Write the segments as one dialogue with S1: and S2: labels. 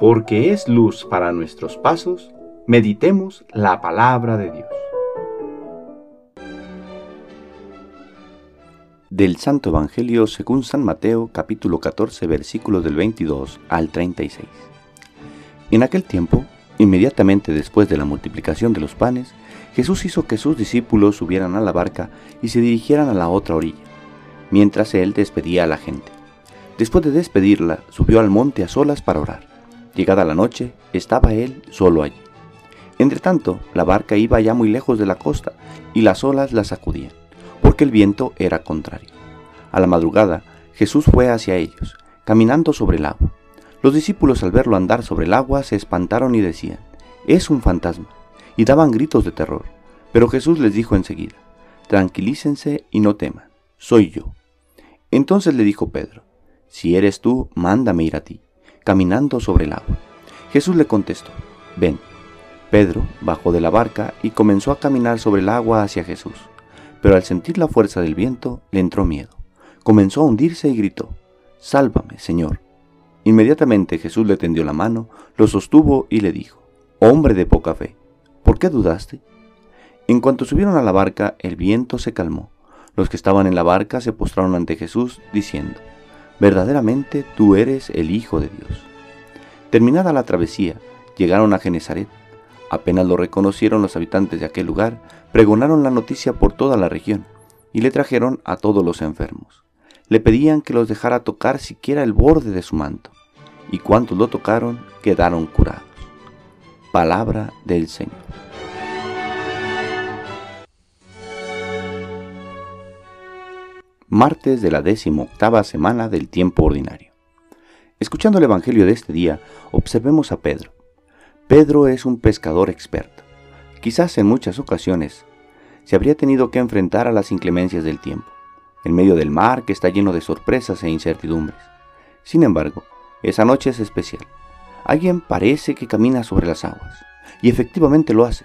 S1: porque es luz para nuestros pasos, meditemos la palabra de Dios.
S2: Del Santo Evangelio según San Mateo capítulo 14 versículos del 22 al 36. En aquel tiempo, inmediatamente después de la multiplicación de los panes, Jesús hizo que sus discípulos subieran a la barca y se dirigieran a la otra orilla, mientras él despedía a la gente. Después de despedirla, subió al monte a solas para orar. Llegada la noche, estaba él solo allí. Entretanto, la barca iba ya muy lejos de la costa y las olas la sacudían, porque el viento era contrario. A la madrugada, Jesús fue hacia ellos, caminando sobre el agua. Los discípulos al verlo andar sobre el agua se espantaron y decían, es un fantasma, y daban gritos de terror. Pero Jesús les dijo enseguida, tranquilícense y no teman, soy yo. Entonces le dijo Pedro, si eres tú, mándame ir a ti caminando sobre el agua. Jesús le contestó, ven. Pedro bajó de la barca y comenzó a caminar sobre el agua hacia Jesús, pero al sentir la fuerza del viento le entró miedo. Comenzó a hundirse y gritó, Sálvame, Señor. Inmediatamente Jesús le tendió la mano, lo sostuvo y le dijo, Hombre de poca fe, ¿por qué dudaste? En cuanto subieron a la barca, el viento se calmó. Los que estaban en la barca se postraron ante Jesús, diciendo, verdaderamente tú eres el Hijo de Dios. Terminada la travesía, llegaron a Genezaret. Apenas lo reconocieron los habitantes de aquel lugar, pregonaron la noticia por toda la región y le trajeron a todos los enfermos. Le pedían que los dejara tocar siquiera el borde de su manto, y cuantos lo tocaron quedaron curados. Palabra del Señor. Martes de la décimo octava semana del tiempo ordinario. Escuchando el Evangelio de este día, observemos a Pedro. Pedro es un pescador experto. Quizás en muchas ocasiones se habría tenido que enfrentar a las inclemencias del tiempo, en medio del mar que está lleno de sorpresas e incertidumbres. Sin embargo, esa noche es especial. Alguien parece que camina sobre las aguas, y efectivamente lo hace.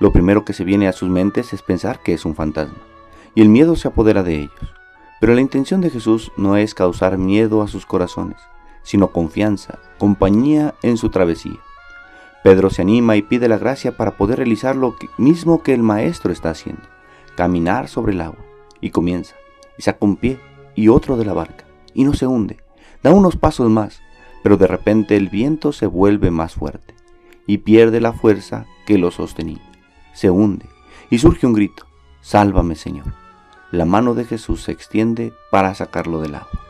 S2: Lo primero que se viene a sus mentes es pensar que es un fantasma, y el miedo se apodera de ellos. Pero la intención de Jesús no es causar miedo a sus corazones, sino confianza, compañía en su travesía. Pedro se anima y pide la gracia para poder realizar lo mismo que el Maestro está haciendo, caminar sobre el agua, y comienza, y saca un pie y otro de la barca, y no se hunde, da unos pasos más, pero de repente el viento se vuelve más fuerte, y pierde la fuerza que lo sostenía, se hunde, y surge un grito, Sálvame Señor la mano de Jesús se extiende para sacarlo del agua.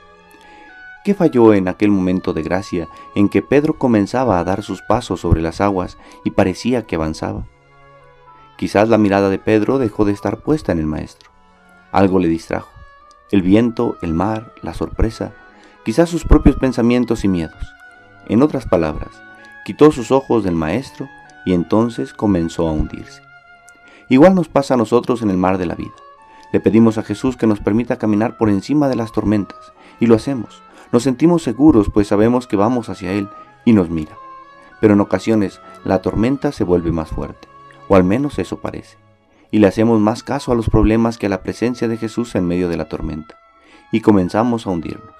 S2: ¿Qué falló en aquel momento de gracia en que Pedro comenzaba a dar sus pasos sobre las aguas y parecía que avanzaba? Quizás la mirada de Pedro dejó de estar puesta en el Maestro. Algo le distrajo. El viento, el mar, la sorpresa, quizás sus propios pensamientos y miedos. En otras palabras, quitó sus ojos del Maestro y entonces comenzó a hundirse. Igual nos pasa a nosotros en el mar de la vida. Le pedimos a Jesús que nos permita caminar por encima de las tormentas, y lo hacemos. Nos sentimos seguros pues sabemos que vamos hacia Él y nos mira. Pero en ocasiones la tormenta se vuelve más fuerte, o al menos eso parece, y le hacemos más caso a los problemas que a la presencia de Jesús en medio de la tormenta, y comenzamos a hundirnos.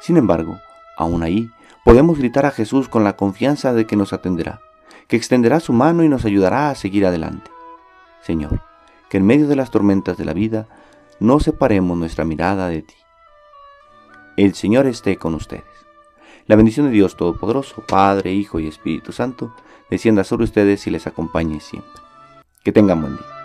S2: Sin embargo, aún ahí, podemos gritar a Jesús con la confianza de que nos atenderá, que extenderá su mano y nos ayudará a seguir adelante. Señor, que en medio de las tormentas de la vida no separemos nuestra mirada de ti. El Señor esté con ustedes. La bendición de Dios Todopoderoso, Padre, Hijo y Espíritu Santo, descienda sobre ustedes y les acompañe siempre. Que tengan buen día.